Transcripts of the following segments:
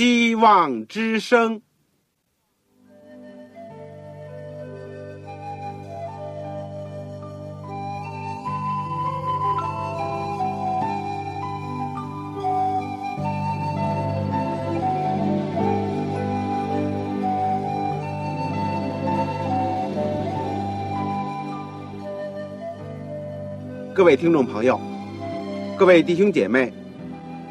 希望之声。各位听众朋友，各位弟兄姐妹，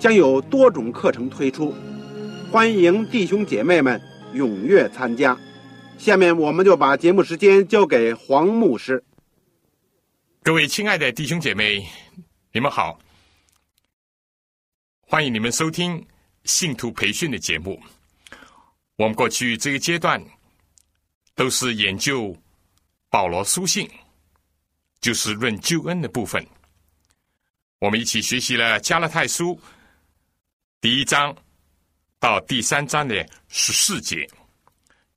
将有多种课程推出，欢迎弟兄姐妹们踊跃参加。下面我们就把节目时间交给黄牧师。各位亲爱的弟兄姐妹，你们好，欢迎你们收听信徒培训的节目。我们过去这个阶段都是研究保罗书信。就是论救恩的部分，我们一起学习了加勒泰书第一章到第三章的十四节。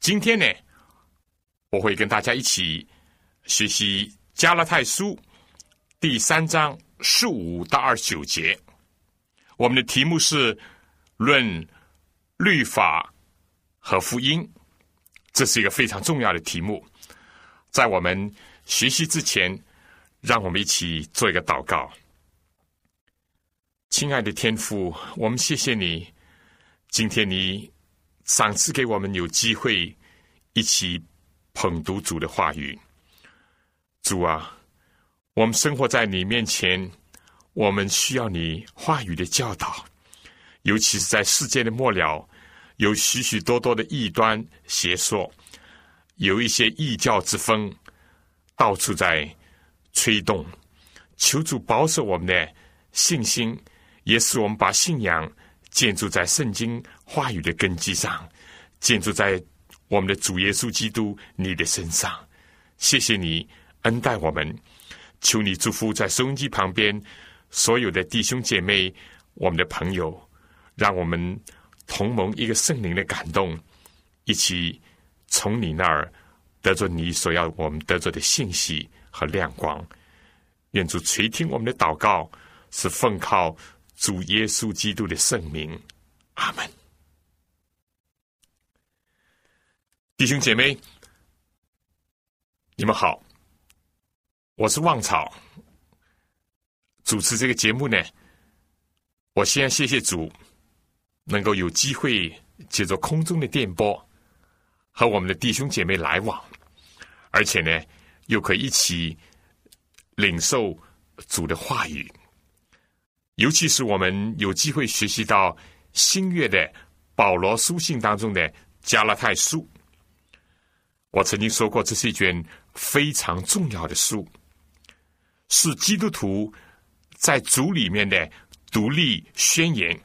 今天呢，我会跟大家一起学习加拉太书第三章十五到二十九节。我们的题目是论律法和福音，这是一个非常重要的题目。在我们学习之前。让我们一起做一个祷告，亲爱的天父，我们谢谢你，今天你赏赐给我们有机会一起捧读主的话语。主啊，我们生活在你面前，我们需要你话语的教导，尤其是在世界的末了，有许许多多的异端邪说，有一些异教之风，到处在。吹动，求主保守我们的信心，也使我们把信仰建筑在圣经话语的根基上，建筑在我们的主耶稣基督你的身上。谢谢你恩待我们，求你祝福在收音机旁边所有的弟兄姐妹，我们的朋友，让我们同盟一个圣灵的感动，一起从你那儿得着你所要我们得着的信息。和亮光，愿主垂听我们的祷告，是奉靠主耶稣基督的圣名，阿门。弟兄姐妹，你们好，我是旺草，主持这个节目呢。我先谢谢主，能够有机会借着空中的电波和我们的弟兄姐妹来往，而且呢。又可以一起领受主的话语，尤其是我们有机会学习到新约的保罗书信当中的加拉太书。我曾经说过，这是一卷非常重要的书，是基督徒在主里面的独立宣言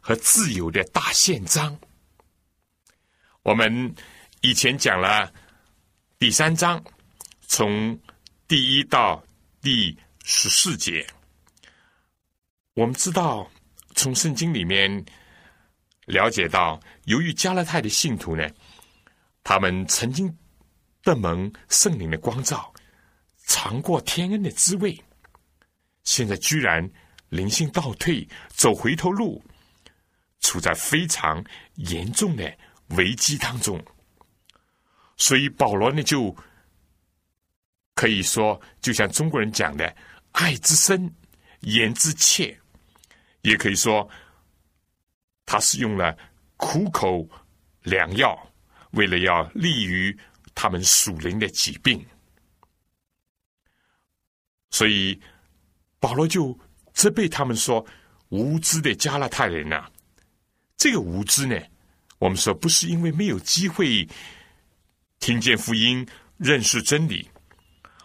和自由的大宪章。我们以前讲了第三章。从第一到第十四节，我们知道，从圣经里面了解到，由于加勒泰的信徒呢，他们曾经得蒙圣灵的光照，尝过天恩的滋味，现在居然灵性倒退，走回头路，处在非常严重的危机当中，所以保罗呢就。可以说，就像中国人讲的“爱之深，言之切”，也可以说，他是用了苦口良药，为了要利于他们属灵的疾病。所以保罗就责备他们说：“无知的加拉太人呐！”这个无知呢，我们说不是因为没有机会听见福音、认识真理。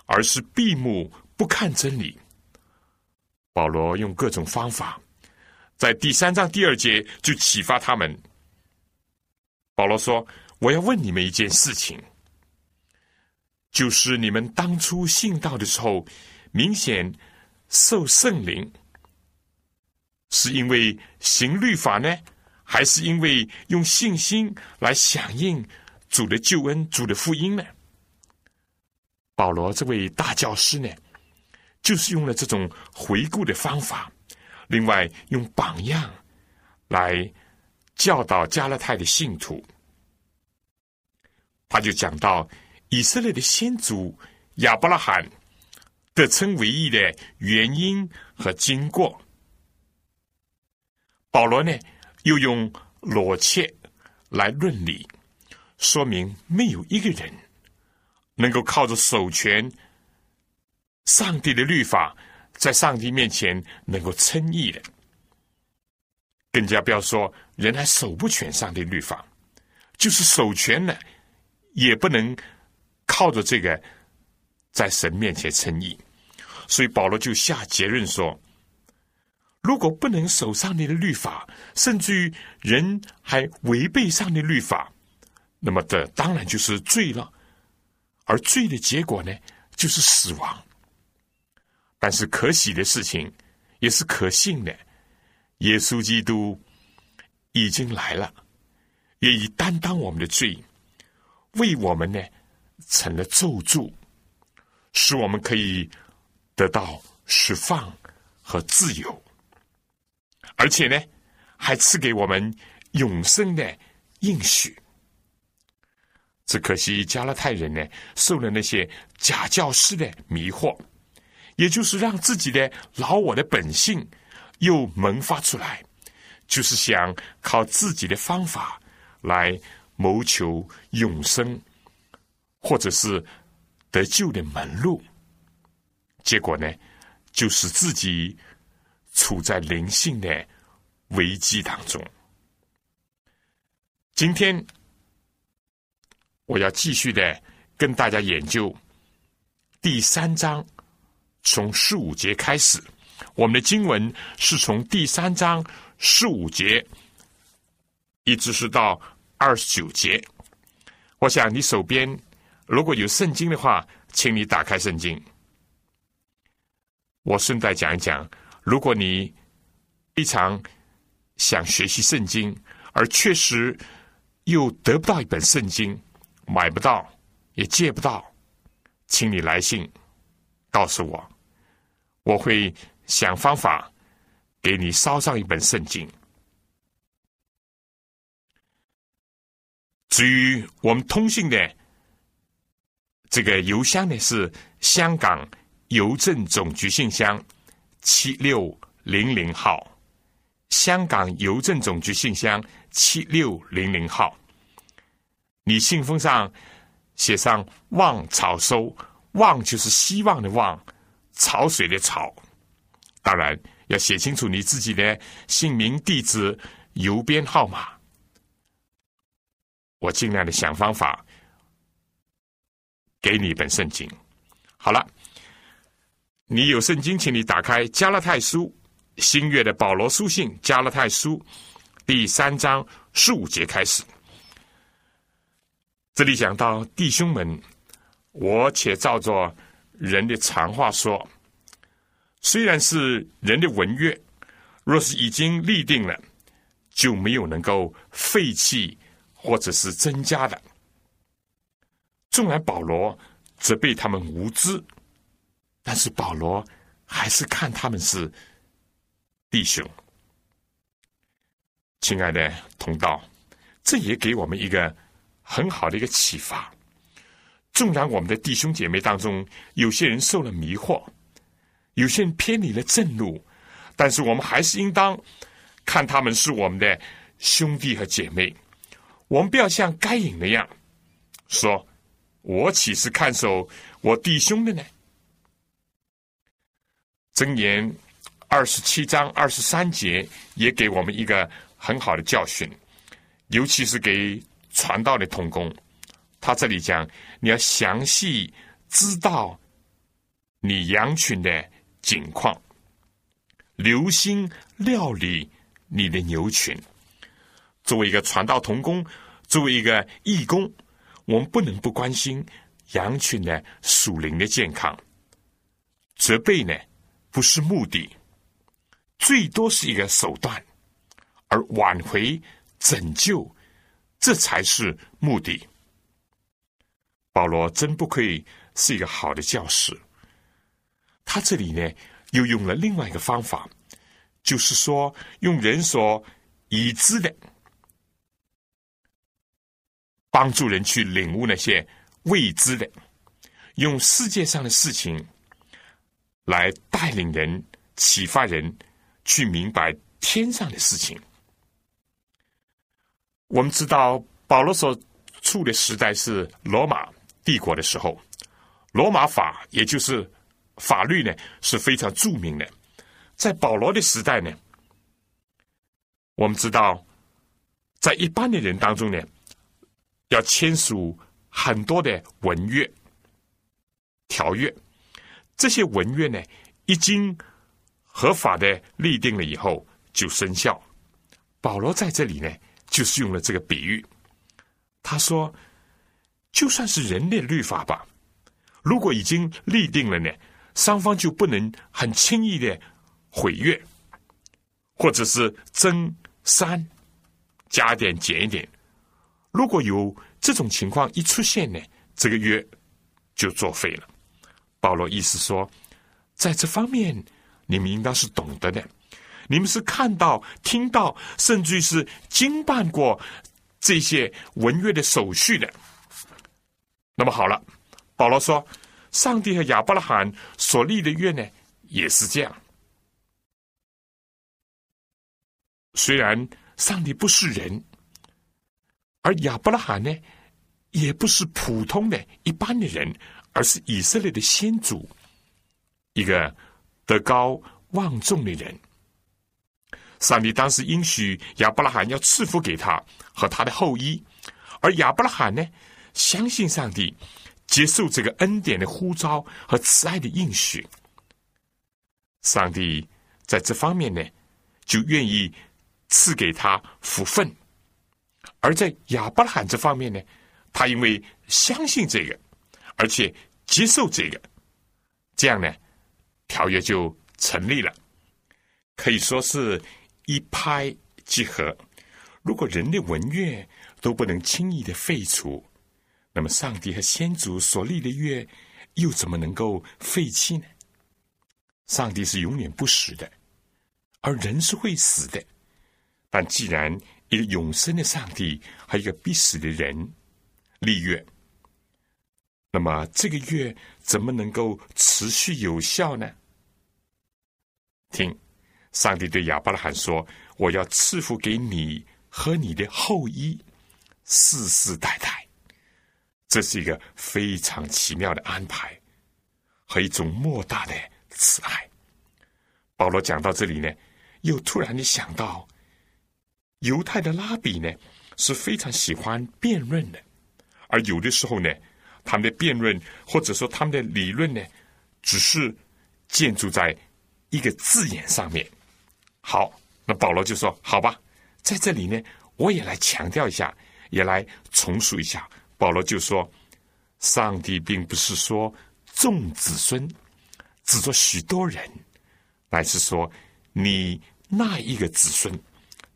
而是闭目不看真理。保罗用各种方法，在第三章第二节就启发他们保罗说：“我要问你们一件事情，就是你们当初信道的时候，明显受圣灵，是因为行律法呢，还是因为用信心来响应主的救恩、主的福音呢？”保罗这位大教师呢，就是用了这种回顾的方法，另外用榜样来。教导加勒泰的信徒，他就讲到以色列的先祖亚伯拉罕得称为义的原因和经过。保罗呢，又用裸切来论理，说明没有一个人能够靠着守全上帝的律法，在上帝面前能够称义的。更加不要说人还守不全上帝律法，就是守全了，也不能靠着这个在神面前称义。所以保罗就下结论说：如果不能守上帝的律法，甚至于人还违背上帝律法，那么这当然就是罪了。而罪的结果呢，就是死亡。但是可喜的事情，也是可信的。耶稣基督已经来了，也已担当我们的罪，为我们呢成了咒诅，使我们可以得到释放和自由，而且呢还赐给我们永生的应许。只可惜加拉太人呢受了那些假教师的迷惑，也就是让自己的老我的本性。又萌发出来，就是想靠自己的方法来谋求永生，或者是得救的门路。结果呢，就使自己处在灵性的危机当中。今天我要继续的跟大家研究第三章，从十五节开始。我们的经文是从第三章十五节一直是到二十九节。我想你手边如果有圣经的话，请你打开圣经。我顺带讲一讲，如果你非常想学习圣经，而确实又得不到一本圣经，买不到也借不到，请你来信告诉我，我会。想方法给你捎上一本圣经。至于我们通信的这个邮箱呢，是香港邮政总局信箱七六零零号。香港邮政总局信箱七六零零号。你信封上写上“望草收”，“望”就是希望的“望”，潮水的“潮”。当然要写清楚你自己的姓名、地址、邮编号码。我尽量的想方法给你一本圣经。好了，你有圣经，请你打开《加拉太书》新月的保罗书信《加拉太书》第三章十五节开始。这里讲到弟兄们，我且照着人的常话说。虽然是人的文约，若是已经立定了，就没有能够废弃或者是增加的。纵然保罗责备他们无知，但是保罗还是看他们是弟兄。亲爱的同道，这也给我们一个很好的一个启发。纵然我们的弟兄姐妹当中有些人受了迷惑。有些人偏离了正路，但是我们还是应当看他们是我们的兄弟和姐妹。我们不要像该隐那样说：“我岂是看守我弟兄的呢？”箴言二十七章二十三节也给我们一个很好的教训，尤其是给传道的同工。他这里讲：“你要详细知道你羊群的。”景况，留心料理你的牛群。作为一个传道童工，作为一个义工，我们不能不关心羊群的属灵的健康。责备呢，不是目的，最多是一个手段，而挽回、拯救，这才是目的。保罗真不愧是一个好的教师。他这里呢，又用了另外一个方法，就是说用人所已知的。帮助人去领悟那些未知的，用世界上的事情来带领人、启发人去明白天上的事情。我们知道，保罗所处的时代是罗马帝国的时候，罗马法也就是法律呢是非常著名的。在保罗的时代呢，我们知道，在一般的人当中呢。要签署很多的文约、条约，这些文约呢，一经合法的立定了以后就生效。保罗在这里呢，就是用了这个比喻。他说：“就算是人类律法吧，如果已经立定了呢，双方就不能很轻易的毁约，或者是增删、加点、减一点。”如果有这种情况一出现呢，这个约就作废了。保罗意思说，在这方面你们应当是懂得的，你们是看到、听到，甚至于是经办过这些文约的手续的。那么好了，保罗说，上帝和亚伯拉罕所立的约呢，也是这样。虽然上帝不是人。而亚伯拉罕呢，也不是普通的一般的人，而是以色列的先祖，一个德高望重的人。上帝当时应许亚伯拉罕要赐福给他和他的后裔，而亚伯拉罕呢，相信上帝，接受这个恩典的呼召和慈爱的应许。上帝在这方面呢，就愿意赐给他福分。而在亚伯拉罕这方面呢，他因为相信这个，而且接受这个，这样呢，条约就成立了，可以说是一拍即合。如果人的文约都不能轻易的废除，那么上帝和先祖所立的约又怎么能够废弃呢？上帝是永远不死的，而人是会死的。但既然一个永生的上帝和一个必死的人立约，那么这个月怎么能够持续有效呢？听，上帝对亚伯拉罕说：“我要赐福给你和你的后裔，世世代代。”这是一个非常奇妙的安排和一种莫大的慈爱。保罗讲到这里呢，又突然的想到。犹太的拉比呢是非常喜欢辩论的，而有的时候呢，他们的辩论或者说他们的理论呢，只是建筑在一个字眼上面。好，那保罗就说：“好吧，在这里呢，我也来强调一下，也来重述一下。”保罗就说：“上帝并不是说众子孙，指着许多人，乃是说你那一个子孙。”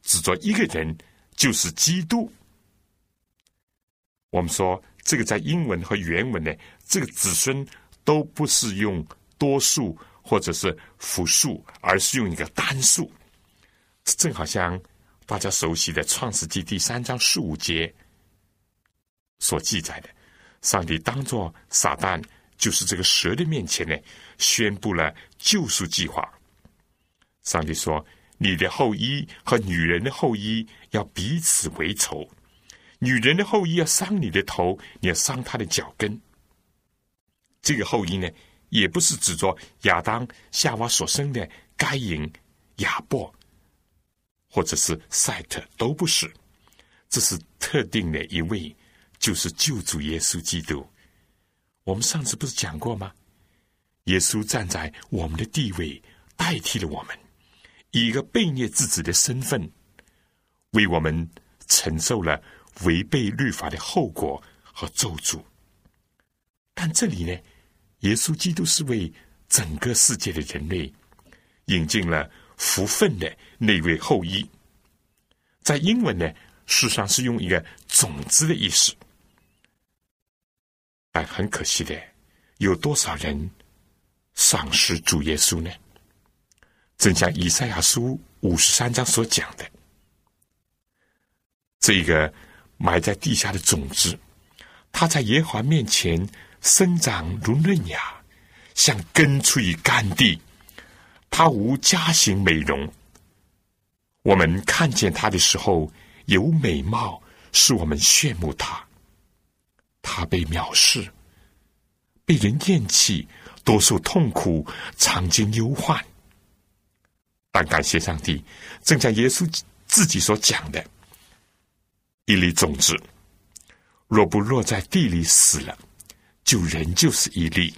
指着一个人就是基督。我们说这个在英文和原文呢，这个子孙都不是用多数或者是复数，而是用一个单数。正好像大家熟悉的《创世纪》第三章十五节所记载的，上帝当作撒旦，就是这个蛇的面前呢，宣布了救赎计划。上帝说。你的后裔和女人的后裔要彼此为仇，女人的后裔要伤你的头，你要伤她的脚跟。这个后裔呢，也不是指着亚当、夏娃所生的该隐、亚伯，或者是赛特，都不是。这是特定的一位，就是救主耶稣基督。我们上次不是讲过吗？耶稣站在我们的地位，代替了我们。以一个被孽之子的身份，为我们承受了违背律法的后果和咒诅。但这里呢，耶稣基督是为整个世界的人类引进了福分的那位后裔。在英文呢，事实上是用一个种子的意思。但很可惜的，有多少人丧失主耶稣呢？正像以赛亚书五十三章所讲的，这个埋在地下的种子，它在耶和华面前生长如嫩芽，像根出于干地，它无家形美容。我们看见它的时候有美貌，使我们羡慕它。他被藐视，被人厌弃，多受痛苦，常经忧患。但感谢上帝，正像耶稣自己所讲的：“一粒种子，若不落在地里死了，就仍旧是一粒；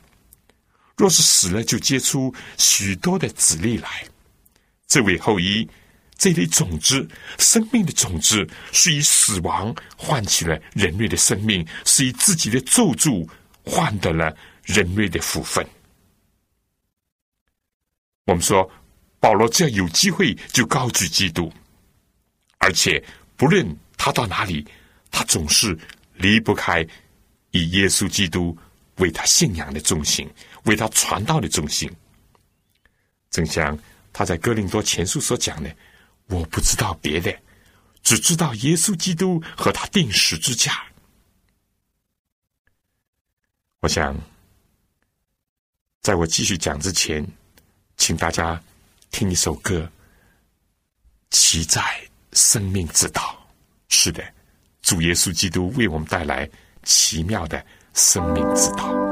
若是死了，就结出许多的子粒来。”这位后裔。这类种子，生命的种子，是以死亡换取了人类的生命，是以自己的咒诅换得了人类的福分。我们说，保罗只要有机会就高举基督，而且不论他到哪里，他总是离不开以耶稣基督为他信仰的中心，为他传道的中心。正像他在哥林多前书所讲的。我不知道别的，只知道耶稣基督和他定十字架。我想，在我继续讲之前，请大家听一首歌，《骑在生命之道》。是的，主耶稣基督为我们带来奇妙的生命之道。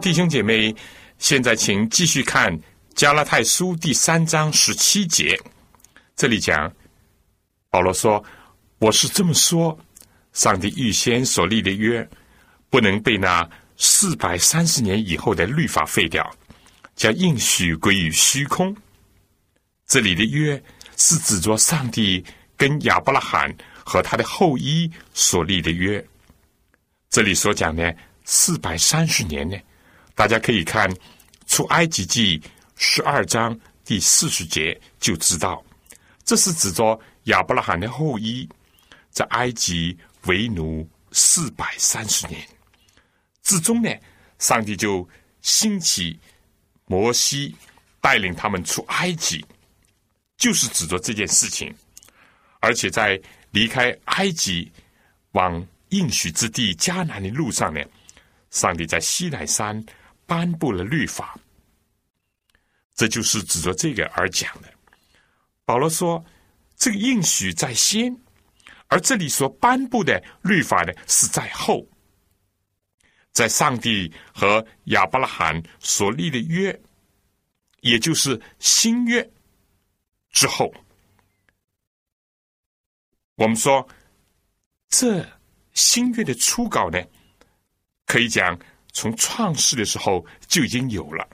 弟兄姐妹，现在请继续看《加拉太书》第三章十七节。这里讲，保罗说：“我是这么说，上帝预先所立的约，不能被那四百三十年以后的律法废掉，将应许归于虚空。这里的约是指着上帝跟亚伯拉罕和他的后裔所立的约。这里所讲的四百三十年呢，大家可以看出埃及记十二章第四十节就知道，这是指着亚伯拉罕的后裔在埃及为奴四百三十年。至终呢，上帝就兴起摩西，带领他们出埃及，就是指着这件事情。而且在离开埃及往应许之地迦南的路上呢，上帝在西奈山颁布了律法，这就是指着这个而讲的。保罗说，这个应许在先，而这里所颁布的律法呢，是在后。在上帝和亚伯拉罕所立的约，也就是新约之后，我们说这新约的初稿呢，可以讲从创世的时候就已经有了，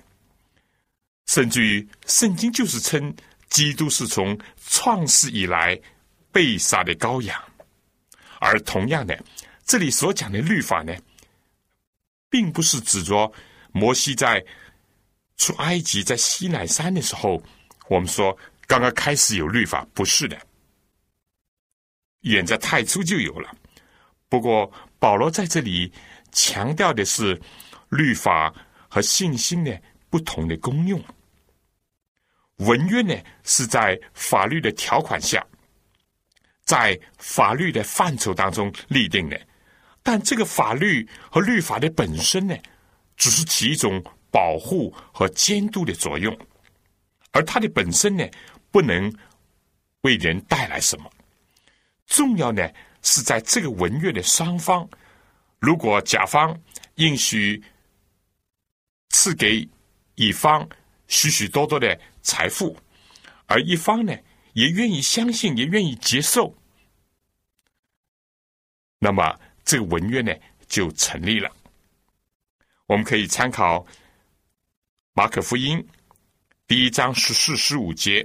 甚至于圣经就是称基督是从创世以来被杀的羔羊，而同样的，这里所讲的律法呢。并不是指着摩西在出埃及在西奈山的时候，我们说刚刚开始有律法，不是的，远在太初就有了。不过保罗在这里强调的是律法和信心的不同的功用。文约呢是在法律的条款下，在法律的范畴当中立定的。但这个法律和律法的本身呢，只是起一种保护和监督的作用，而它的本身呢，不能为人带来什么。重要呢，是在这个文约的双方，如果甲方应许赐给乙方许许多多的财富，而一方呢，也愿意相信，也愿意接受，那么。这个文约呢就成立了。我们可以参考马可福音第一章十四、十五节，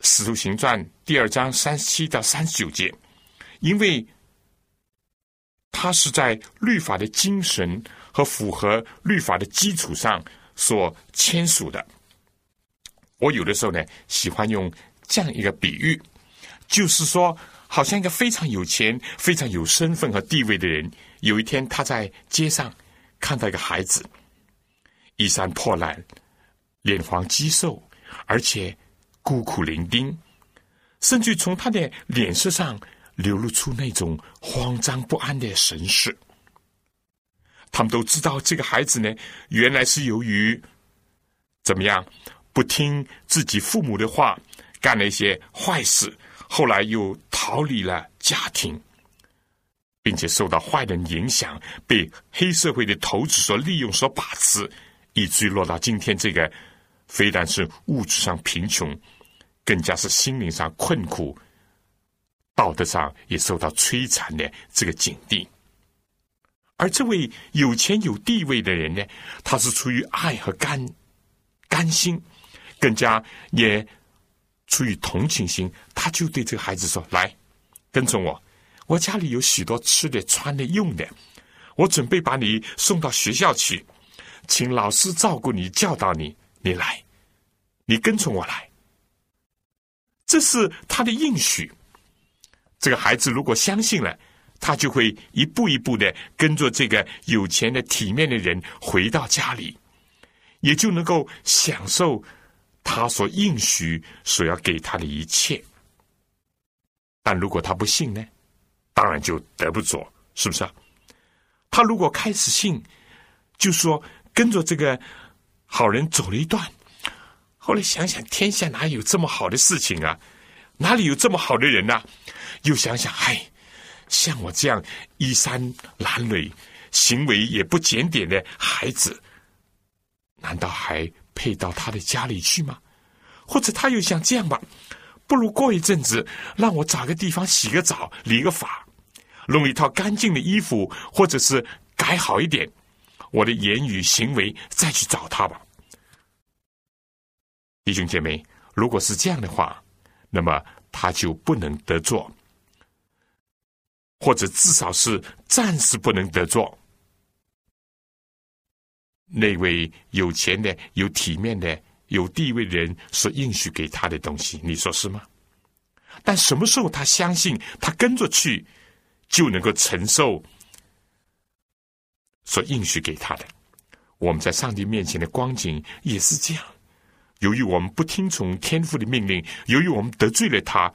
使徒行传第二章三十七到三十九节，因为它是在律法的精神和符合律法的基础上所签署的。我有的时候呢喜欢用这样一个比喻，就是说。好像一个非常有钱、非常有身份和地位的人，有一天他在街上看到一个孩子，衣衫破烂、脸黄肌瘦，而且孤苦伶仃，甚至从他的脸色上流露出那种慌张不安的神势。他们都知道，这个孩子呢，原来是由于怎么样不听自己父母的话，干了一些坏事。后来又逃离了家庭，并且受到坏人影响，被黑社会的头子所利用、所把持，以至于落到今天这个，非但是物质上贫穷，更加是心灵上困苦，道德上也受到摧残的这个境地。而这位有钱有地位的人呢，他是出于爱和甘甘心，更加也。出于同情心，他就对这个孩子说：“来，跟从我，我家里有许多吃的、穿的、用的，我准备把你送到学校去，请老师照顾你、教导你。你来，你跟从我来。这是他的应许。这个孩子如果相信了，他就会一步一步的跟着这个有钱的、体面的人回到家里，也就能够享受。”他所应许所要给他的一切，但如果他不信呢？当然就得不着，是不是啊？他如果开始信，就说跟着这个好人走了一段，后来想想天下哪有这么好的事情啊？哪里有这么好的人呢？又想想，哎，像我这样衣衫褴褛、行为也不检点的孩子，难道还？配到他的家里去吗？或者他又想这样吧？不如过一阵子，让我找个地方洗个澡、理个发，弄一套干净的衣服，或者是改好一点，我的言语行为再去找他吧。弟兄姐妹，如果是这样的话，那么他就不能得做，或者至少是暂时不能得做。那位有钱的、有体面的、有地位的人所应许给他的东西，你说是吗？但什么时候他相信他跟着去，就能够承受所应许给他的？我们在上帝面前的光景也是这样。由于我们不听从天父的命令，由于我们得罪了他，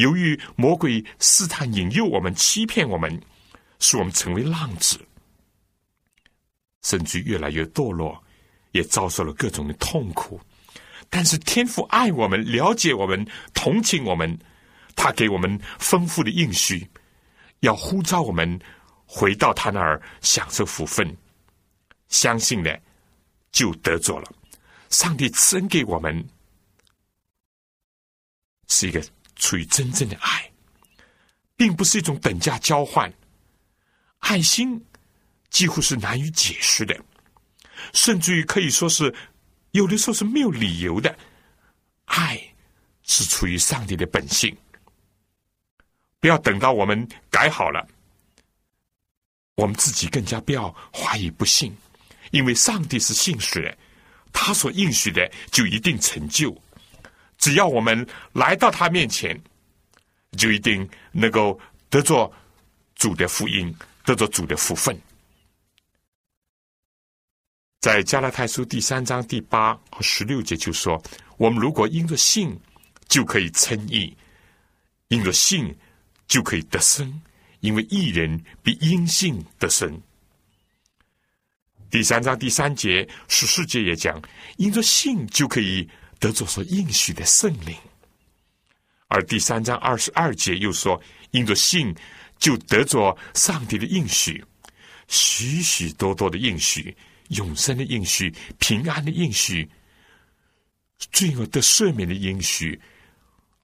由于魔鬼试探引诱我们、欺骗我们，使我们成为浪子，甚至越来越堕落，也遭受了各种的痛苦。但是天父爱我们，了解我们，同情我们，他给我们丰富的应许，要呼召我们回到他那儿享受福分。相信的就得着了。上帝赐恩给我们，是一个出于真正的爱，并不是一种等价交换。爱心几乎是难以解释的，甚至于可以说是有的时候是没有理由的。爱是出于上帝的本性，不要等到我们改好了，我们自己更加不要怀疑不信，因为上帝是信实的。他所应许的就一定成就，只要我们来到他面前，就一定能够得着主的福音，得着主的福分。在加拉太书第三章第八和十六节就说：我们如果因着信，就可以称义；因着信，就可以得生，因为义人比因信得生。第三章第三节，十四节也讲，因着信就可以得着所应许的圣灵；而第三章二十二节又说，因着信就得着上帝的应许，许许多多的应许，永生的应许，平安的应许，罪恶的赦免的应许，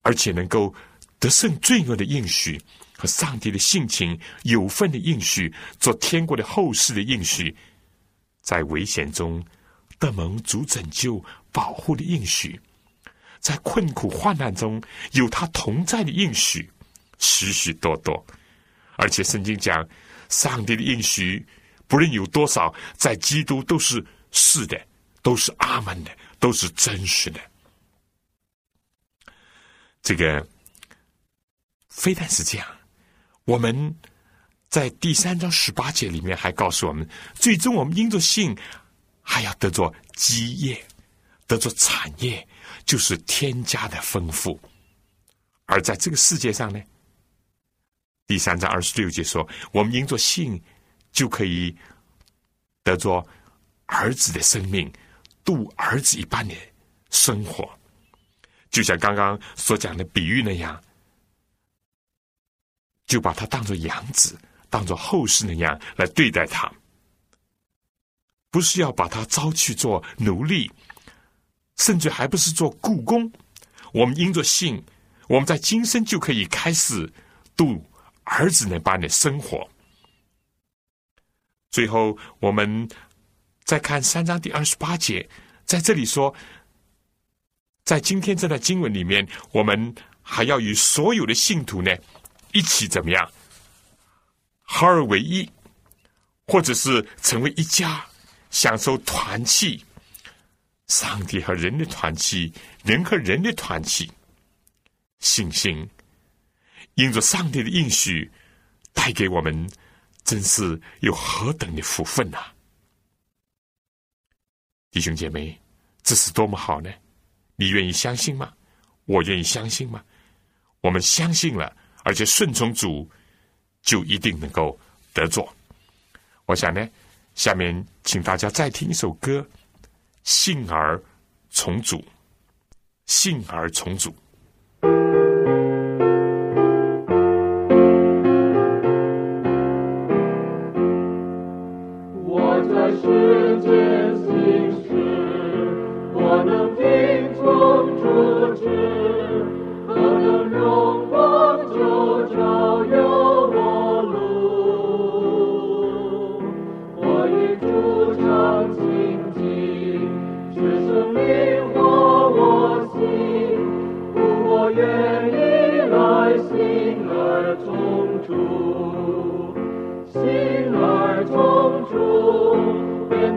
而且能够得胜罪恶的应许和上帝的性情有份的应许，做天国的后世的应许。在危险中得蒙主拯救保护的应许，在困苦患难中有他同在的应许，许许多多。而且圣经讲，上帝的应许不论有多少，在基督都是是的，都是阿门的，都是真实的。这个非但是这样，我们。在第三章十八节里面还告诉我们，最终我们因着信，还要得着基业，得着产业，就是天家的丰富。而在这个世界上呢，第三章二十六节说，我们因着信，就可以得着儿子的生命，度儿子一般的生活，就像刚刚所讲的比喻那样，就把它当做养子。当做后世那样来对待他，不是要把他招去做奴隶，甚至还不是做雇工。我们因着信，我们在今生就可以开始度儿子那般的生活。最后，我们再看三章第二十八节，在这里说，在今天这段经文里面，我们还要与所有的信徒呢一起怎么样？合二为一，或者是成为一家，享受团契，上帝和人的团契，人和人的团契，信心，因着上帝的应许，带给我们，真是有何等的福分呐！弟兄姐妹，这是多么好呢？你愿意相信吗？我愿意相信吗？我们相信了，而且顺从主。就一定能够得做。我想呢，下面请大家再听一首歌，《幸而重组幸而重组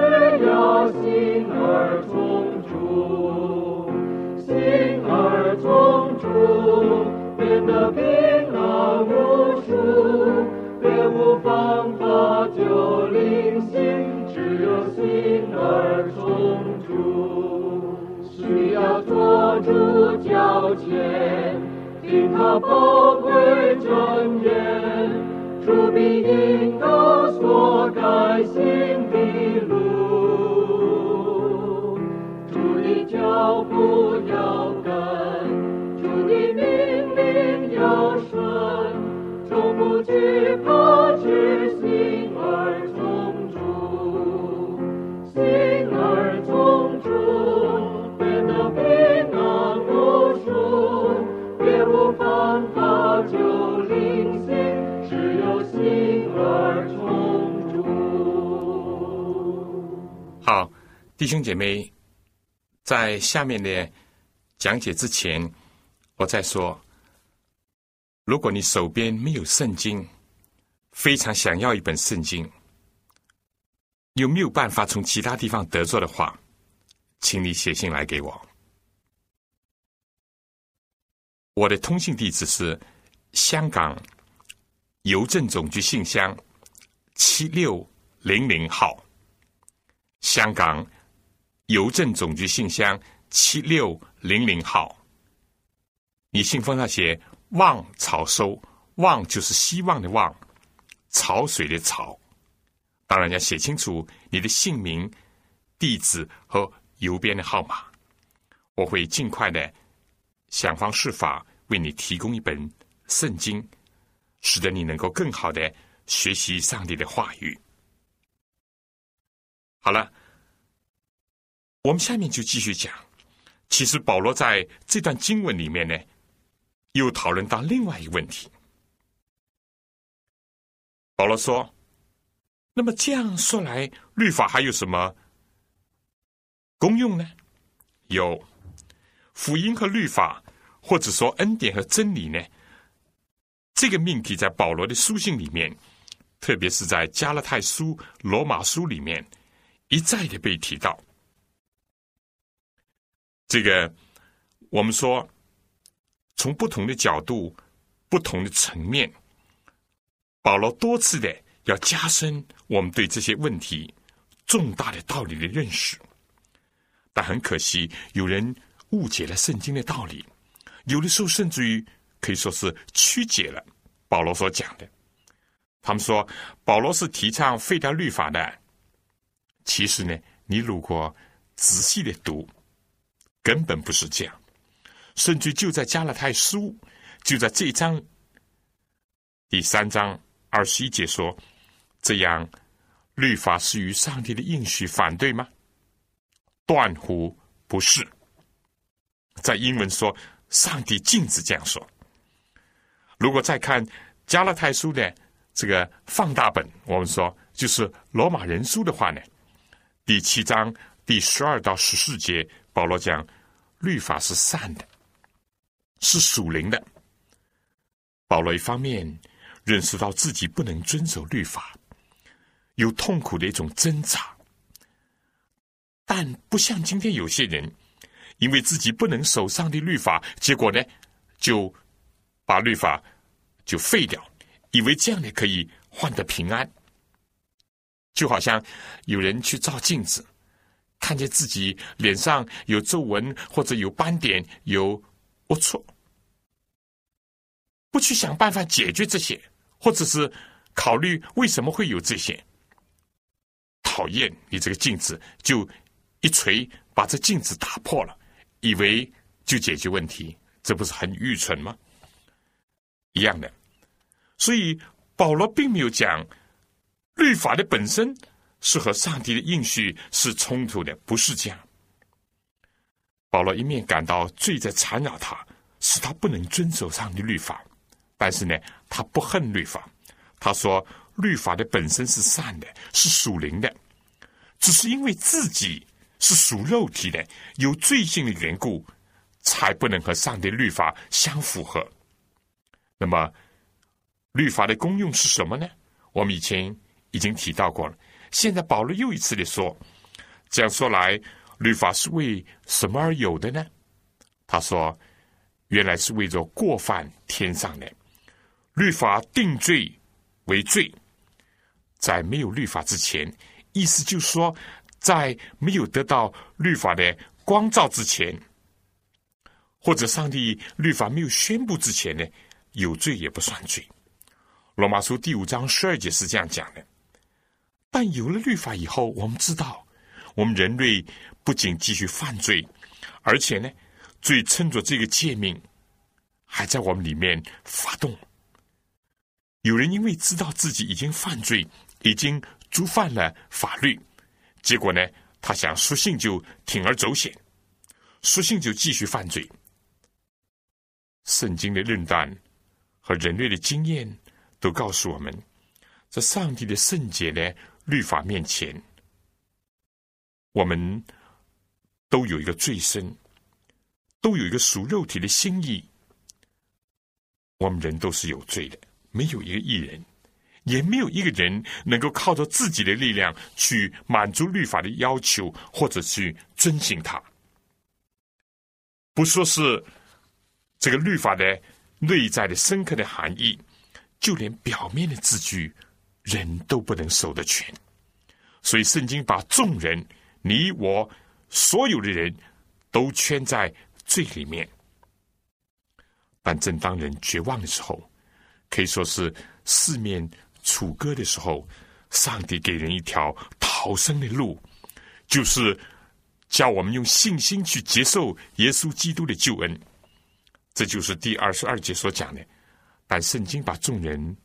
只要心儿同主，心儿同主，变得冰冷无数，别无方法救灵心，只有心儿同主，需要做住交钱，听他宝贵箴言，主必应导所改。弟兄姐妹，在下面的讲解之前，我再说：如果你手边没有圣经，非常想要一本圣经，又没有办法从其他地方得着的话，请你写信来给我。我的通信地址是香港邮政总局信箱七六零零号。香港邮政总局信箱七六零零号。你信封上写“望草收”，望就是希望的望，潮水的潮。当然要写清楚你的姓名、地址和邮编的号码。我会尽快的想方设法为你提供一本圣经，使得你能够更好的学习上帝的话语。好了，我们下面就继续讲。其实保罗在这段经文里面呢，又讨论到另外一个问题。保罗说：“那么这样说来，律法还有什么功用呢？有福音和律法，或者说恩典和真理呢？这个命题在保罗的书信里面，特别是在加勒太书、罗马书里面。”一再的被提到，这个我们说，从不同的角度、不同的层面，保罗多次的要加深我们对这些问题重大的道理的认识。但很可惜，有人误解了圣经的道理，有的时候甚至于可以说是曲解了保罗所讲的。他们说，保罗是提倡废掉律法的。其实呢，你如果仔细的读，根本不是这样。甚至就在加勒泰书，就在这一章第三章二十一节说：“这样，律法是与上帝的应许反对吗？”断乎不是。在英文说，上帝禁止这样说。如果再看加勒泰书的这个放大本，我们说就是罗马人书的话呢？第七章第十二到十四节，保罗讲律法是善的，是属灵的。保罗一方面认识到自己不能遵守律法，有痛苦的一种挣扎，但不像今天有些人，因为自己不能守上的律法，结果呢就把律法就废掉，以为这样呢可以换得平安。就好像有人去照镜子，看见自己脸上有皱纹或者有斑点、有龌龊，不去想办法解决这些，或者是考虑为什么会有这些，讨厌你这个镜子，就一锤把这镜子打破了，以为就解决问题，这不是很愚蠢吗？一样的，所以保罗并没有讲律法的本身是和上帝的应许是冲突的，不是这样。保罗一面感到罪在缠绕他，使他不能遵守上帝律法，但是呢，他不恨律法。他说，律法的本身是善的，是属灵的，只是因为自己是属肉体的，有罪性的缘故，才不能和上帝律法相符合。那么，律法的功用是什么呢？我们以前已经提到过了。现在保罗又一次的说，这样说来。律法是为什么而有的呢？他说：“原来是为着过犯天上的律法定罪为罪，在没有律法之前，意思就是说，在没有得到律法的光照之前，或者上帝律法没有宣布之前呢，有罪也不算罪。”罗马书第五章十二节是这样讲的。但有了律法以后，我们知道，我们人类。不仅继续犯罪，而且呢，罪趁着这个诫命还在我们里面发动。有人因为知道自己已经犯罪，已经触犯了法律，结果呢，他想索性就铤而走险，索性就继续犯罪。圣经的论断和人类的经验都告诉我们，这上帝的圣洁呢律法面前，我们。都有一个罪身，都有一个属肉体的心意。我们人都是有罪的，没有一个艺人，也没有一个人能够靠着自己的力量去满足律法的要求，或者去遵循它。不说是这个律法的内在的深刻的含义，就连表面的字句，人都不能守得全。所以，圣经把众人，你我。所有的人都圈在罪里面，但正当人绝望的时候，可以说是四面楚歌的时候，上帝给人一条逃生的路，就是叫我们用信心去接受耶稣基督的救恩。这就是第二十二节所讲的。但圣经把众人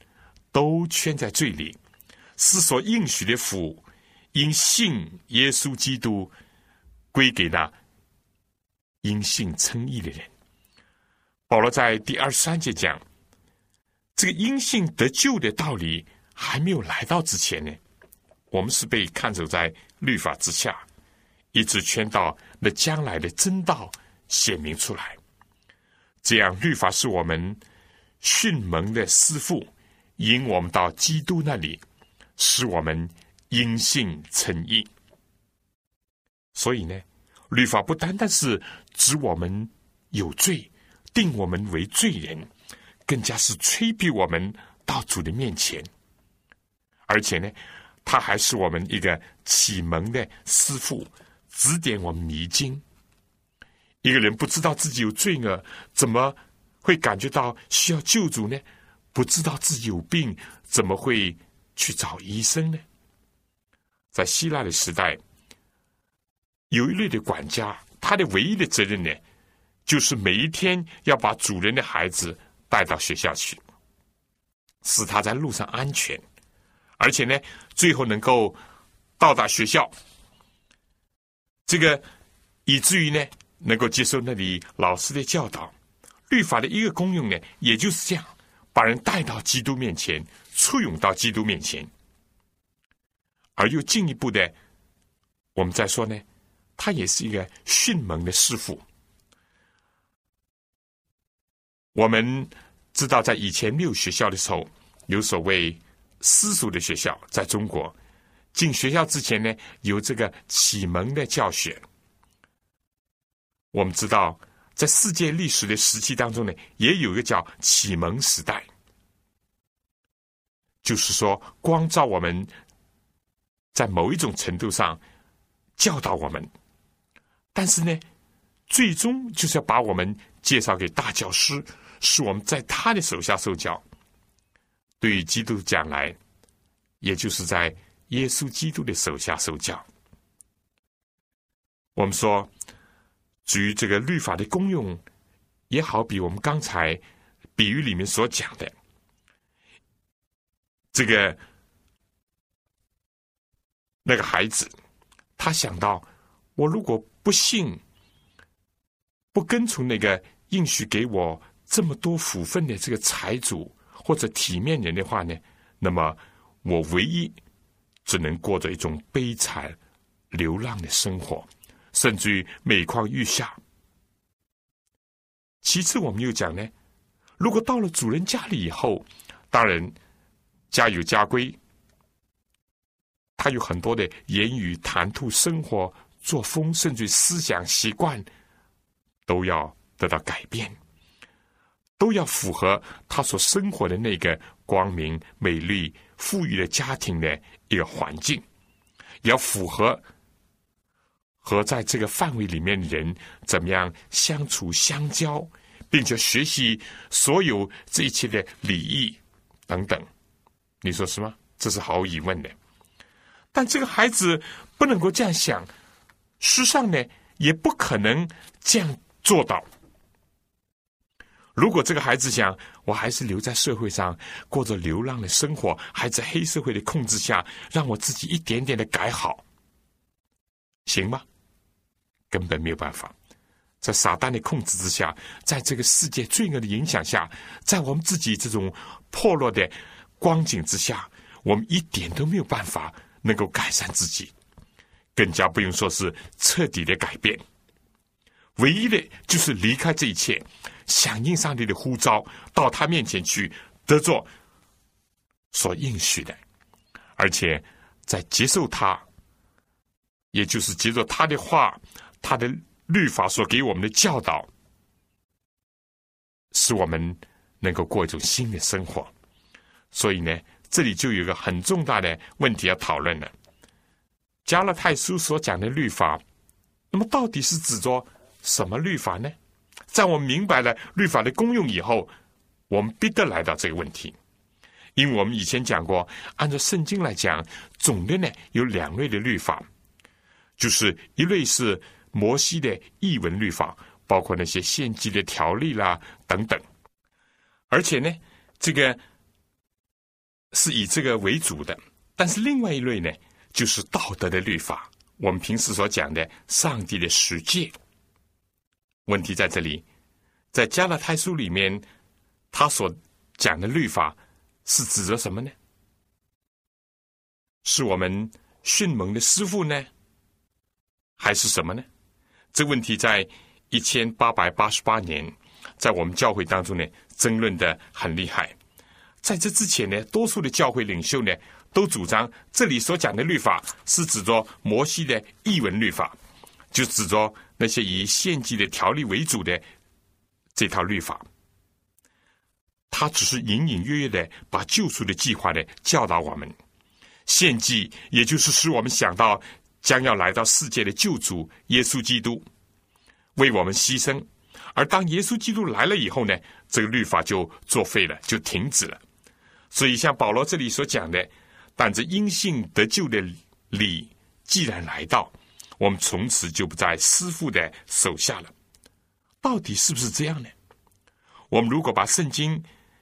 都圈在罪里，是所应许的福，因信耶稣基督。归给那因信称义的人。保罗在第二十三节讲，这个因信得救的道理还没有来到之前呢，我们是被看守在律法之下，一直圈到那将来的真道显明出来。这样，律法是我们训蒙的师傅，引我们到基督那里，使我们因信称义。所以呢，律法不单单是指我们有罪，定我们为罪人，更加是催逼我们到主的面前。而且呢，他还是我们一个启蒙的师傅，指点我们迷津。一个人不知道自己有罪恶，怎么会感觉到需要救主呢？不知道自己有病，怎么会去找医生呢？在希腊的时代。有一类的管家，他的唯一的责任呢，就是每一天要把主人的孩子带到学校去，使他在路上安全，而且呢，最后能够到达学校，这个以至于呢，能够接受那里老师的教导。律法的一个功用呢，也就是这样，把人带到基督面前，簇拥到基督面前，而又进一步的，我们再说呢。他也是一个训蒙的师傅。我们知道，在以前没有学校的时候，有所谓私塾的学校。在中国，进学校之前呢，有这个启蒙的教学。我们知道，在世界历史的时期当中呢，也有一个叫启蒙时代，就是说，光照我们，在某一种程度上教导我们。但是呢，最终就是要把我们介绍给大教师，使我们在他的手下受教。对于基督讲来，也就是在耶稣基督的手下受教。我们说，至于这个律法的功用，也好比我们刚才比喻里面所讲的，这个那个孩子，他想到，我如果不信、不跟从那个应许给我这么多福分的这个财主或者体面人的话呢，那么我唯一只能过着一种悲惨流浪的生活，甚至于每况愈下。其次，我们又讲呢，如果到了主人家里以后，当然家有家规，他有很多的言语谈吐、生活作风，甚至思想习惯，都要得到改变，都要符合他所生活的那个光明、美丽、富裕的家庭的一个环境，也要符合和在这个范围里面的人怎么样相处相交，并且学习所有这一切的礼仪等等。你说是吗？这是毫无疑问的。但这个孩子不能够这样想，世上呢也不可能这样做到。如果这个孩子想，我还是留在社会上过着流浪的生活，还在黑社会的控制下，让我自己一点点的改好，行吗？根本没有办法。在撒旦的控制之下，在这个世界罪恶的影响下，在我们自己这种破落的光景之下，我们一点都没有办法。能够改善自己，更加不用说是彻底的改变。唯一的就是离开这一切，响应上帝的呼召，到他面前去得做所应许的，而且在接受他，也就是接受他的话，他的律法所给我们的教导，使我们能够过一种新的生活。所以呢。这里就有一个很重大的问题要讨论了。加勒泰书所讲的律法，那么到底是指着什么律法呢？在我们明白了律法的功用以后，我们必得来到这个问题。因为我们以前讲过，按照圣经来讲，总的呢有两类的律法，就是一类是摩西的译文律法，包括那些献祭的条例啦等等，而且呢，这个。是以这个为主的，但是另外一类呢，就是道德的律法。我们平时所讲的上帝的十诫。问题在这里，在加勒泰书里面，他所讲的律法是指着什么呢？是我们迅猛的师傅呢，还是什么呢？这个问题在一千八百八十八年，在我们教会当中呢，争论的很厉害。在这之前呢，多数的教会领袖呢都主张，这里所讲的律法是指着摩西的译文律法，就指着那些以献祭的条例为主的这套律法。他只是隐隐约约的把救赎的计划呢教导我们，献祭也就是使我们想到将要来到世界的救主耶稣基督为我们牺牲，而当耶稣基督来了以后呢，这个律法就作废了，就停止了。所以，像保罗这里所讲的，但这因信得救的理既然来到，我们从此就不在师傅的手下了。到底是不是这样呢？我们如果把圣经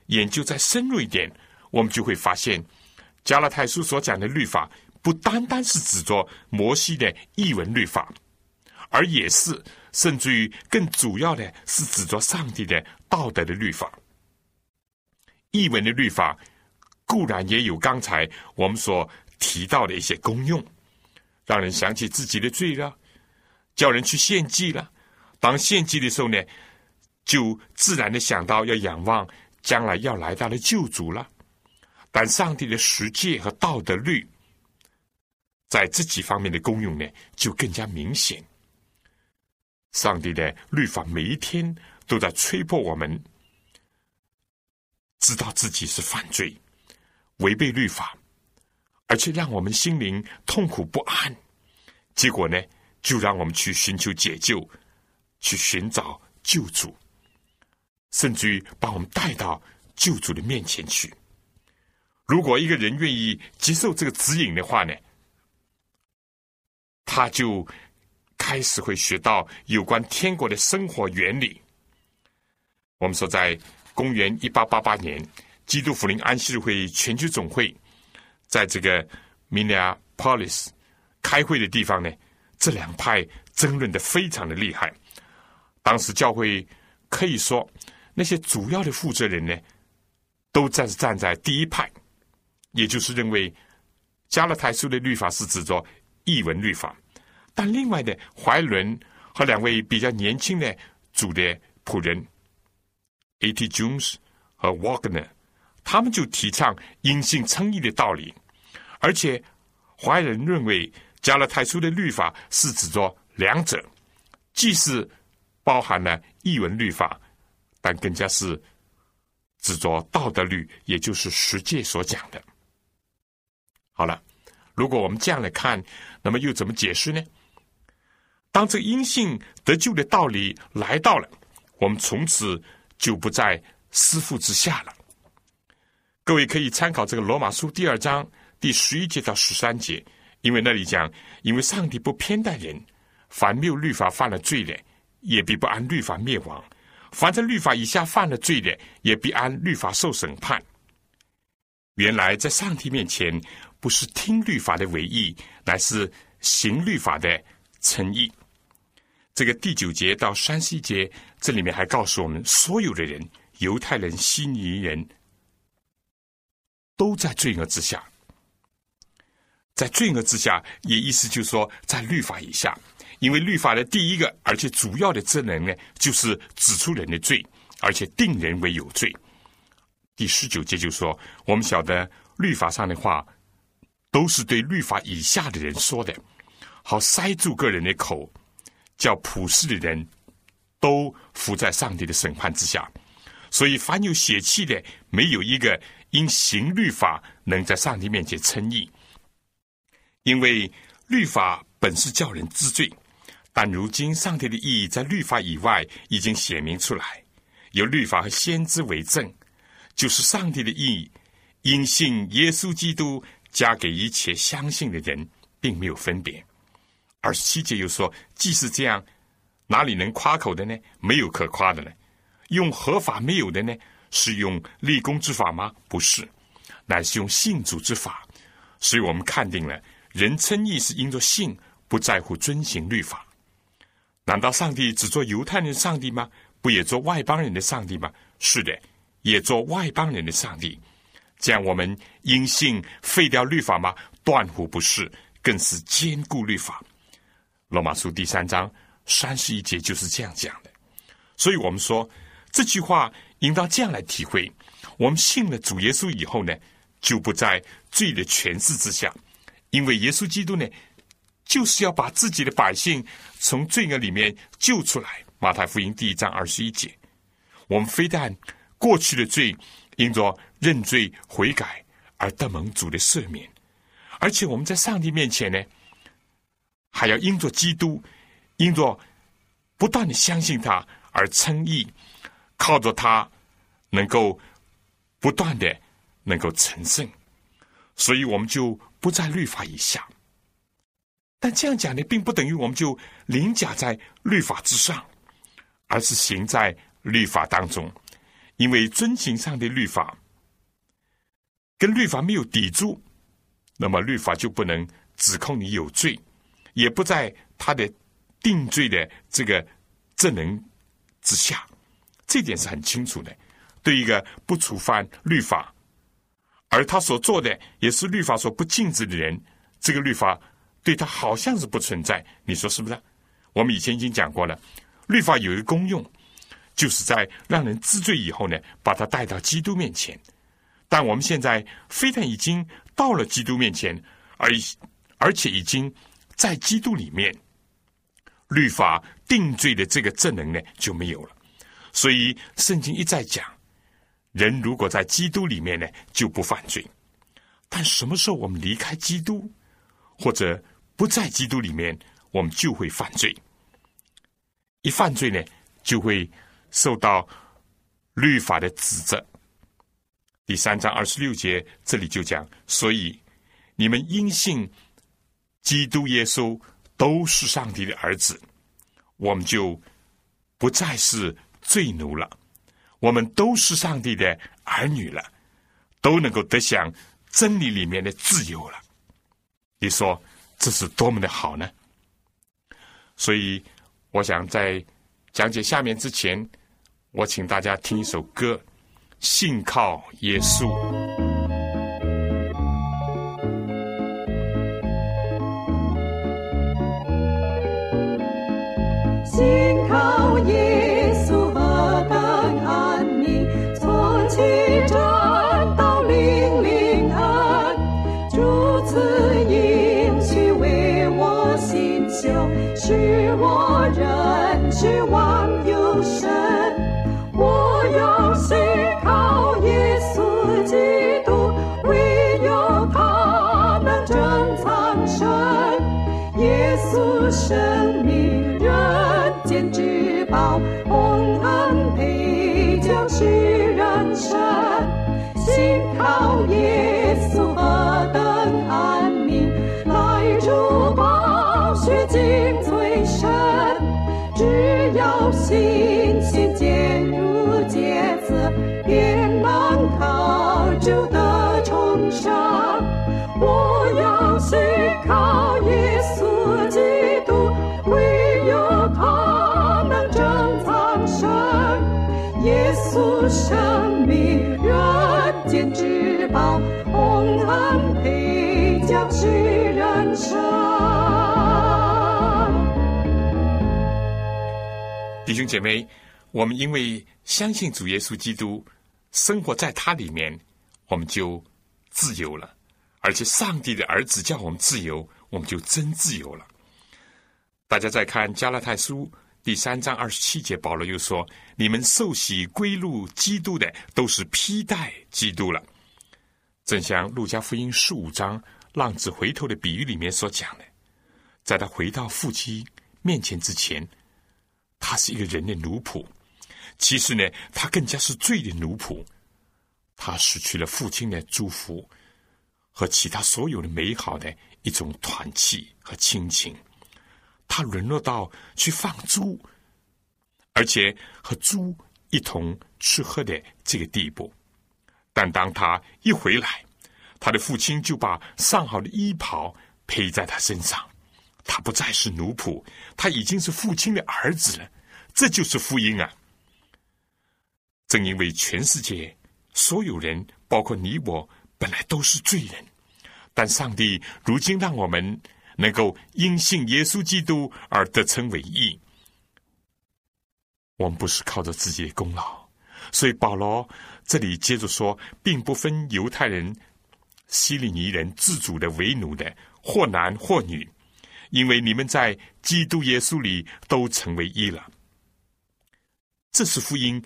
研究再深入一点，我们就会发现，加拉太书所讲的律法，不单单是指着摩西的译文律法，而也是甚至于更主要的是指着上帝的道德的律法。译文的律法。固然也有刚才我们所提到的一些功用，让人想起自己的罪了，叫人去献祭了。当献祭的时候呢，就自然的想到要仰望将来要来到的救主了。但上帝的实诫和道德律，在这几方面的功用呢，就更加明显。上帝的律法每一天都在催迫我们，知道自己是犯罪。违背律法，而且让我们心灵痛苦不安，结果呢，就让我们去寻求解救，去寻找救主，甚至于把我们带到救主的面前去。如果一个人愿意接受这个指引的话呢，他就开始会学到有关天国的生活原理。我们说，在公元一八八八年。基督福临安息日会全球总会在这个 Minneapolis 开会的地方呢，这两派争论的非常的厉害。当时教会可以说那些主要的负责人呢，都站站在第一派，也就是认为加勒泰书的律法是指着译文律法，但另外的怀伦和两位比较年轻的主的仆人 A.T. Jones 和 Wagner，他们就提倡因信称义的道理，而且怀仁认为加勒泰书的律法是指着两者，既是包含了译文律法，但更加是指着道德律，也就是十诫所讲的。好了，如果我们这样来看，那么又怎么解释呢？当这个阴性得救的道理来到了，我们从此就不在师父之下了。各位可以参考这个罗马书第二章第十一节到十三节，因为那里讲，因为上帝不偏待人，凡没有律法犯了罪的，也必不按律法灭亡；凡在律法以下犯了罪的，也必按律法受审判。原来在上帝面前，不是听律法的唯义，乃是行律法的诚意。这个第九节到三十一节，这里面还告诉我们，所有的人，犹太人、希尼人。都在罪恶之下，在罪恶之下，也意思就是说，在律法以下。因为律法的第一个，而且主要的职能呢，就是指出人的罪，而且定人为有罪。第十九节就说，我们晓得律法上的话，都是对律法以下的人说的，好塞住个人的口，叫普世的人都伏在上帝的审判之下。所以，凡有血气的，没有一个。因行律法能在上帝面前称义，因为律法本是叫人知罪，但如今上帝的意义在律法以外已经显明出来，有律法和先知为证，就是上帝的意义，因信耶稣基督加给一切相信的人，并没有分别。二十七节又说，既是这样，哪里能夸口的呢？没有可夸的呢？用合法没有的呢？是用立功之法吗？不是，乃是用信主之法。所以我们看定了，人称义是因着信，不在乎遵行律法。难道上帝只做犹太人上帝吗？不也做外邦人的上帝吗？是的，也做外邦人的上帝。这样我们因信废掉律法吗？断乎不是，更是坚固律法。罗马书第三章三十一节就是这样讲的。所以我们说这句话。应当这样来体会：我们信了主耶稣以后呢，就不在罪的权势之下，因为耶稣基督呢，就是要把自己的百姓从罪恶里面救出来。马太福音第一章二十一节，我们非但过去的罪因着认罪悔改而得蒙主的赦免，而且我们在上帝面前呢，还要因着基督，因着不断的相信他而称义。靠着他，能够不断的能够成圣，所以我们就不在律法以下。但这样讲呢，并不等于我们就凌驾在律法之上，而是行在律法当中。因为遵行上的律法跟律法没有抵触，那么律法就不能指控你有罪，也不在他的定罪的这个证能之下。这点是很清楚的。对一个不触犯律法，而他所做的也是律法所不禁止的人，这个律法对他好像是不存在。你说是不是？我们以前已经讲过了，律法有一个功用，就是在让人知罪以后呢，把他带到基督面前。但我们现在非但已经到了基督面前，而而且已经在基督里面，律法定罪的这个证能呢就没有了。所以，圣经一再讲，人如果在基督里面呢，就不犯罪；但什么时候我们离开基督，或者不在基督里面，我们就会犯罪。一犯罪呢，就会受到律法的指责。第三章二十六节这里就讲：所以你们因信基督耶稣都是上帝的儿子，我们就不再是。罪奴了，我们都是上帝的儿女了，都能够得享真理里面的自由了。你说这是多么的好呢？所以，我想在讲解下面之前，我请大家听一首歌，《信靠耶稣》。靠耶稣基督，唯有他能拯苍生。耶稣生命人间至宝，洪恩配将是人生。弟兄姐妹，我们因为相信主耶稣基督，生活在他里面，我们就自由了。而且上帝的儿子叫我们自由，我们就真自由了。大家再看加拉太书第三章二十七节，保罗又说：“你们受洗归入基督的，都是披戴基督了。”正像路加福音十五章浪子回头的比喻里面所讲的，在他回到父亲面前之前，他是一个人的奴仆。其实呢，他更加是罪的奴仆。他失去了父亲的祝福和其他所有的美好的一种团契和亲情。他沦落到去放猪，而且和猪一同吃喝的这个地步。但当他一回来，他的父亲就把上好的衣袍披在他身上，他不再是奴仆，他已经是父亲的儿子了。这就是福音啊！正因为全世界所有人，包括你我，本来都是罪人，但上帝如今让我们能够因信耶稣基督而得称为义。我们不是靠着自己的功劳，所以保罗这里接着说，并不分犹太人、希利尼人、自主的、为奴的，或男或女，因为你们在基督耶稣里都成为义了。这是福音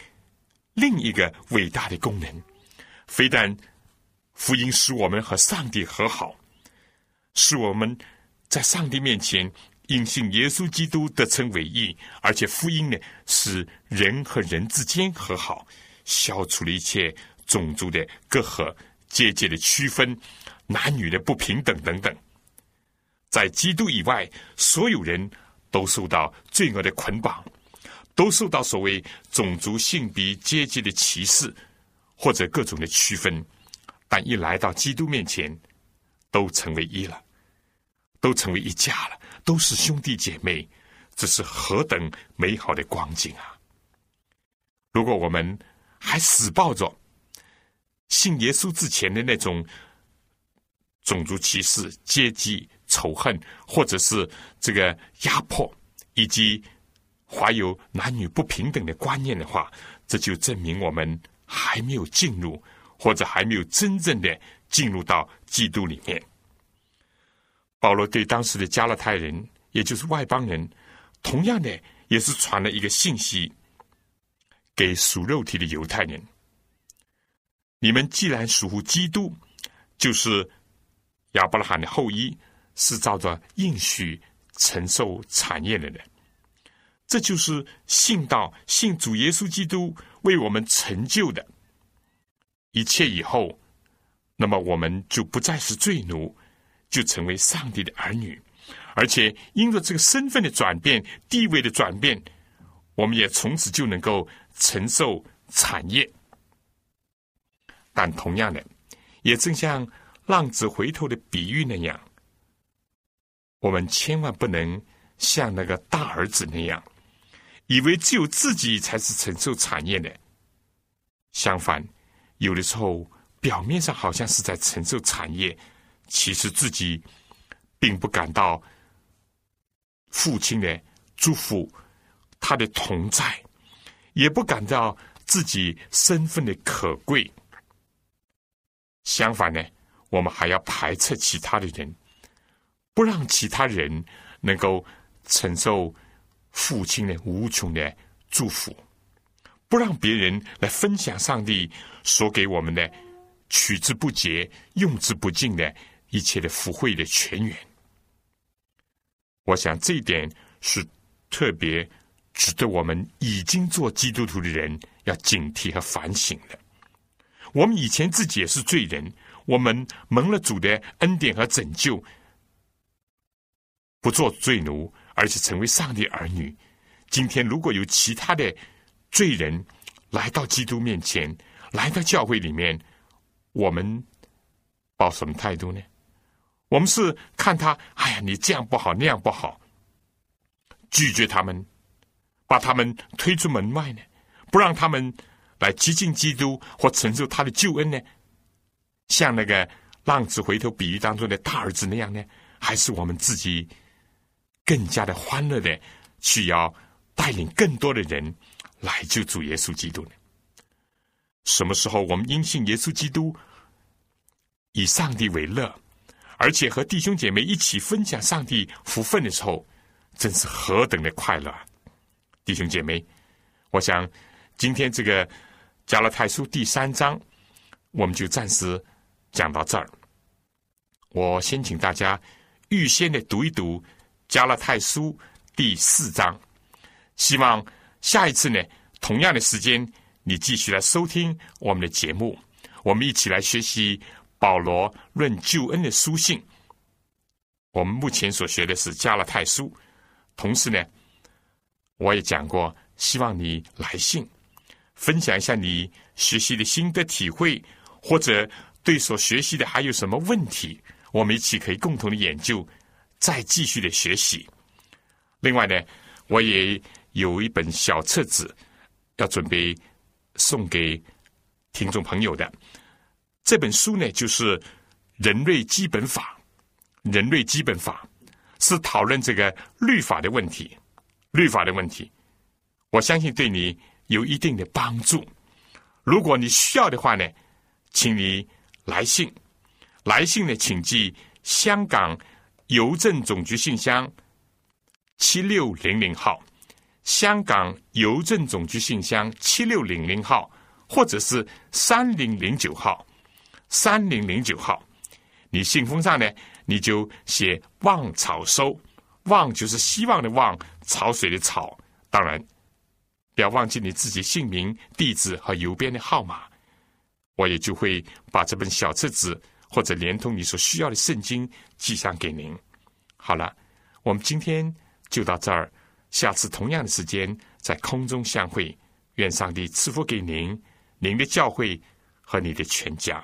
另一个伟大的功能，非但福音使我们和上帝和好，使我们在上帝面前因信耶稣基督得称为义，而且福音呢使人和人之间和好，消除了一切种族的隔阂、阶级的区分、男女的不平等等等。在基督以外，所有人都受到罪恶的捆绑。都受到所谓种族、性别、阶级的歧视，或者各种的区分，但一来到基督面前，都成为一了，都成为一家了，都是兄弟姐妹，这是何等美好的光景啊！如果我们还死抱着信耶稣之前的那种种族歧视、阶级仇恨，或者是这个压迫，以及怀有男女不平等的观念的话，这就证明我们还没有进入，或者还没有真正的进入到基督里面。保罗对当时的加勒泰人，也就是外邦人，同样的也是传了一个信息给属肉体的犹太人：你们既然属乎基督，就是亚伯拉罕的后裔，是照着应许承受产业的人。这就是信道、信主耶稣基督为我们成就的一切以后，那么我们就不再是罪奴，就成为上帝的儿女，而且因着这个身份的转变、地位的转变，我们也从此就能够承受产业。但同样的，也正像浪子回头的比喻那样，我们千万不能像那个大儿子那样，以为只有自己才是承受产业的。相反，有的时候表面上好像是在承受产业，其实自己并不感到父亲的祝福，他的同在，也不感到自己身份的可贵。相反呢？我们还要排斥其他的人，不让其他人能够承受父亲的无穷的祝福，不让别人来分享上帝所给我们的取之不竭、用之不尽的一切的福惠的泉源。我想这一点是特别值得我们已经做基督徒的人要警惕和反省的。我们以前自己也是罪人。我们蒙了主的恩典和拯救，不做罪奴，而且成为上帝儿女。今天如果有其他的罪人来到基督面前，来到教会里面，我们抱什么态度呢？我们是看他，哎呀，你这样不好，那样不好，拒绝他们，把他们推出门外呢？不让他们来接近基督或承受他的救恩呢？像那个浪子回头比喻当中的大儿子那样呢，还是我们自己更加的欢乐的去要带领更多的人来救主耶稣基督呢？什么时候我们因信耶稣基督，以上帝为乐，而且和弟兄姐妹一起分享上帝福分的时候，真是何等的快乐！弟兄姐妹，我想今天这个加拉太书第三章，我们就暂时。讲到这儿，我先请大家预先的读一读《加拉太书》第四章。希望下一次呢，同样的时间，你继续来收听我们的节目，我们一起来学习保罗论救恩的书信。我们目前所学的是《加拉太书》，同时呢，我也讲过，希望你来信分享一下你学习的心得体会，或者。对所学习的还有什么问题？我们一起可以共同的研究，再继续的学习。另外呢，我也有一本小册子要准备送给听众朋友的。这本书呢，就是《人类基本法》。人类基本法是讨论这个律法的问题，律法的问题。我相信对你有一定的帮助。如果你需要的话呢，请你。来信，来信呢，请寄香港邮政总局信箱七六零零号，香港邮政总局信箱七六零零号，或者是三零零九号，三零零九号。你信封上呢，你就写“望草收”，“望”就是希望的“望”，潮水的“草”。当然，不要忘记你自己姓名、地址和邮编的号码。我也就会把这本小册子或者连同你所需要的圣经寄上给您。好了，我们今天就到这儿，下次同样的时间在空中相会。愿上帝赐福给您、您的教会和你的全家。